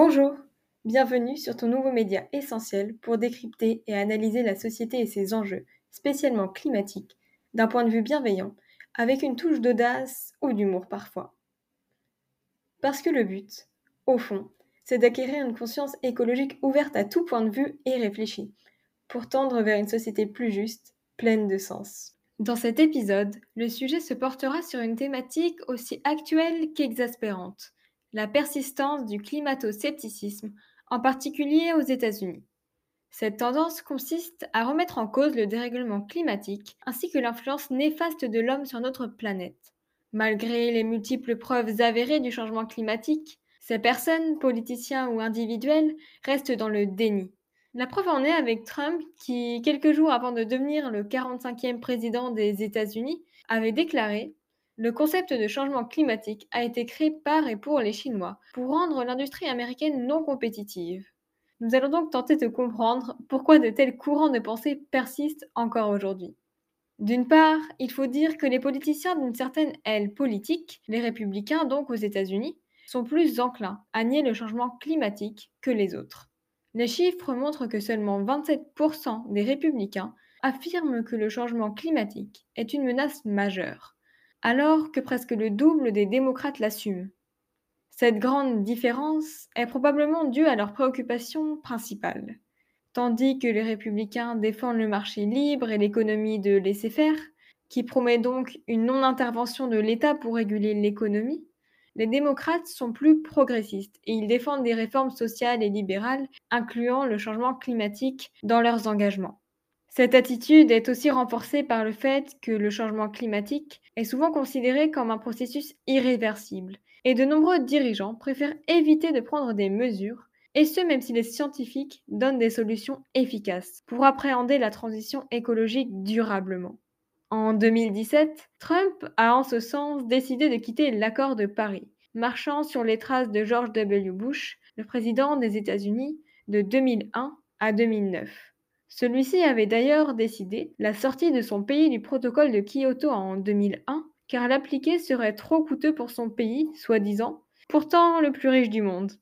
Bonjour, bienvenue sur ton nouveau média essentiel pour décrypter et analyser la société et ses enjeux, spécialement climatiques, d'un point de vue bienveillant, avec une touche d'audace ou d'humour parfois. Parce que le but, au fond, c'est d'acquérir une conscience écologique ouverte à tout point de vue et réfléchie, pour tendre vers une société plus juste, pleine de sens. Dans cet épisode, le sujet se portera sur une thématique aussi actuelle qu'exaspérante, la persistance du climato-scepticisme, en particulier aux États-Unis. Cette tendance consiste à remettre en cause le dérèglement climatique ainsi que l'influence néfaste de l'homme sur notre planète. Malgré les multiples preuves avérées du changement climatique, ces personnes, politiciens ou individuels, restent dans le déni. La preuve en est avec Trump qui, quelques jours avant de devenir le 45e président des États-Unis, avait déclaré Le concept de changement climatique a été créé par et pour les Chinois pour rendre l'industrie américaine non compétitive. Nous allons donc tenter de comprendre pourquoi de tels courants de pensée persistent encore aujourd'hui. D'une part, il faut dire que les politiciens d'une certaine aile politique, les républicains donc aux États-Unis, sont plus enclins à nier le changement climatique que les autres. Les chiffres montrent que seulement 27% des républicains affirment que le changement climatique est une menace majeure, alors que presque le double des démocrates l'assument. Cette grande différence est probablement due à leur préoccupation principale. Tandis que les républicains défendent le marché libre et l'économie de laisser-faire, qui promet donc une non-intervention de l'État pour réguler l'économie, les démocrates sont plus progressistes et ils défendent des réformes sociales et libérales, incluant le changement climatique dans leurs engagements. Cette attitude est aussi renforcée par le fait que le changement climatique est souvent considéré comme un processus irréversible, et de nombreux dirigeants préfèrent éviter de prendre des mesures, et ce même si les scientifiques donnent des solutions efficaces pour appréhender la transition écologique durablement. En 2017, Trump a en ce sens décidé de quitter l'accord de Paris, marchant sur les traces de George W. Bush, le président des États-Unis, de 2001 à 2009. Celui-ci avait d'ailleurs décidé la sortie de son pays du protocole de Kyoto en 2001, car l'appliquer serait trop coûteux pour son pays, soi-disant, pourtant le plus riche du monde.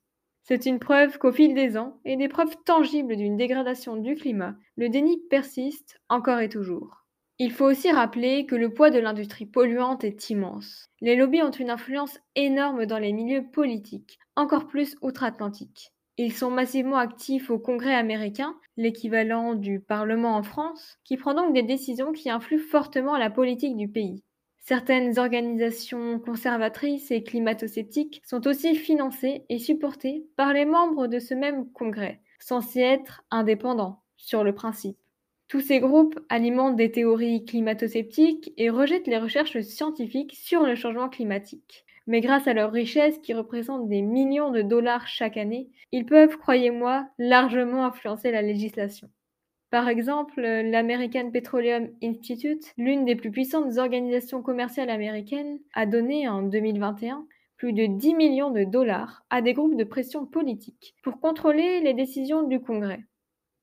C'est une preuve qu'au fil des ans, et des preuves tangibles d'une dégradation du climat, le déni persiste encore et toujours. Il faut aussi rappeler que le poids de l'industrie polluante est immense. Les lobbies ont une influence énorme dans les milieux politiques, encore plus outre-Atlantique. Ils sont massivement actifs au Congrès américain, l'équivalent du Parlement en France, qui prend donc des décisions qui influent fortement la politique du pays. Certaines organisations conservatrices et climato-sceptiques sont aussi financées et supportées par les membres de ce même Congrès, censés être indépendants sur le principe. Tous ces groupes alimentent des théories climato-sceptiques et rejettent les recherches scientifiques sur le changement climatique. Mais grâce à leur richesse qui représente des millions de dollars chaque année, ils peuvent, croyez-moi, largement influencer la législation. Par exemple, l'American Petroleum Institute, l'une des plus puissantes organisations commerciales américaines, a donné en 2021 plus de 10 millions de dollars à des groupes de pression politique pour contrôler les décisions du Congrès.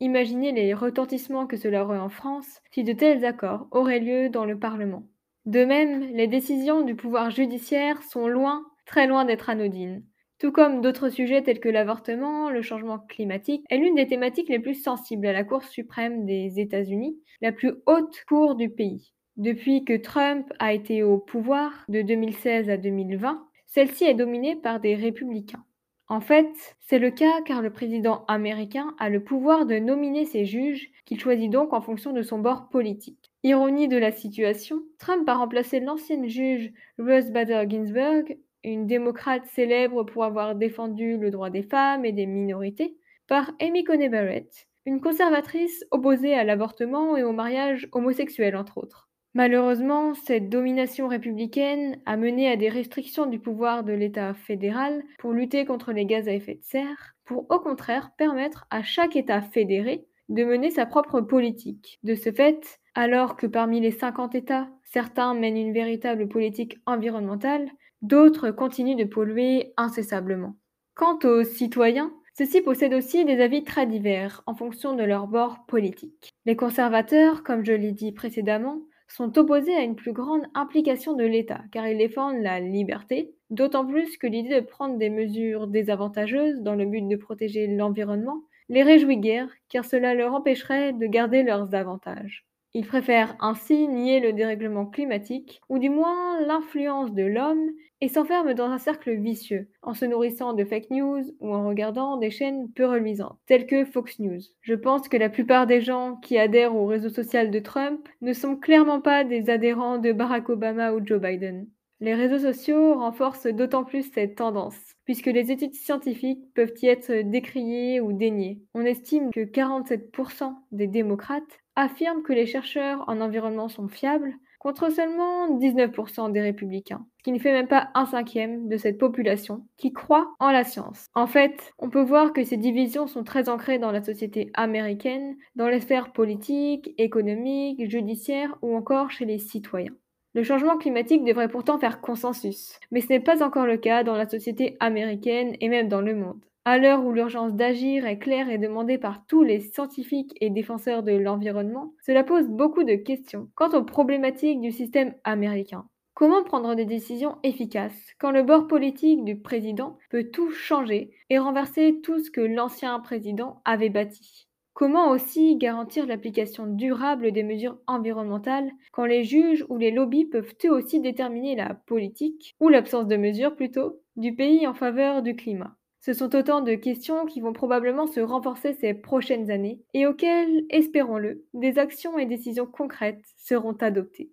Imaginez les retentissements que cela aurait en France si de tels accords auraient lieu dans le Parlement. De même, les décisions du pouvoir judiciaire sont loin, très loin d'être anodines. Tout comme d'autres sujets tels que l'avortement, le changement climatique est l'une des thématiques les plus sensibles à la Cour suprême des États-Unis, la plus haute cour du pays. Depuis que Trump a été au pouvoir de 2016 à 2020, celle-ci est dominée par des républicains. En fait, c'est le cas car le président américain a le pouvoir de nominer ses juges, qu'il choisit donc en fonction de son bord politique. Ironie de la situation, Trump a remplacé l'ancienne juge Ruth Bader Ginsburg, une démocrate célèbre pour avoir défendu le droit des femmes et des minorités, par Amy Coney Barrett, une conservatrice opposée à l'avortement et au mariage homosexuel entre autres. Malheureusement, cette domination républicaine a mené à des restrictions du pouvoir de l'État fédéral pour lutter contre les gaz à effet de serre, pour au contraire permettre à chaque État fédéré de mener sa propre politique. De ce fait, alors que parmi les 50 États, certains mènent une véritable politique environnementale, d'autres continuent de polluer incessablement. Quant aux citoyens, ceux-ci possèdent aussi des avis très divers en fonction de leur bord politique. Les conservateurs, comme je l'ai dit précédemment, sont opposés à une plus grande implication de l'État, car ils défendent la liberté, d'autant plus que l'idée de prendre des mesures désavantageuses dans le but de protéger l'environnement les réjouit guère, car cela leur empêcherait de garder leurs avantages. Ils préfèrent ainsi nier le dérèglement climatique, ou du moins l'influence de l'homme, et s'enferment dans un cercle vicieux, en se nourrissant de fake news ou en regardant des chaînes peu reluisantes, telles que Fox News. Je pense que la plupart des gens qui adhèrent au réseau social de Trump ne sont clairement pas des adhérents de Barack Obama ou Joe Biden. Les réseaux sociaux renforcent d'autant plus cette tendance, puisque les études scientifiques peuvent y être décriées ou déniées. On estime que 47% des démocrates affirment que les chercheurs en environnement sont fiables, contre seulement 19% des républicains, ce qui ne fait même pas un cinquième de cette population qui croit en la science. En fait, on peut voir que ces divisions sont très ancrées dans la société américaine, dans les sphères politiques, économiques, judiciaires ou encore chez les citoyens. Le changement climatique devrait pourtant faire consensus, mais ce n'est pas encore le cas dans la société américaine et même dans le monde. À l'heure où l'urgence d'agir est claire et demandée par tous les scientifiques et défenseurs de l'environnement, cela pose beaucoup de questions quant aux problématiques du système américain. Comment prendre des décisions efficaces quand le bord politique du président peut tout changer et renverser tout ce que l'ancien président avait bâti? Comment aussi garantir l'application durable des mesures environnementales quand les juges ou les lobbies peuvent eux aussi déterminer la politique, ou l'absence de mesures plutôt, du pays en faveur du climat? Ce sont autant de questions qui vont probablement se renforcer ces prochaines années et auxquelles, espérons-le, des actions et décisions concrètes seront adoptées.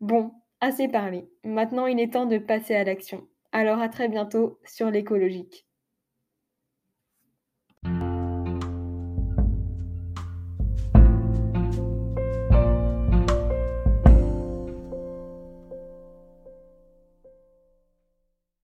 Bon, assez parlé. Maintenant il est temps de passer à l'action. Alors à très bientôt sur l'écologique.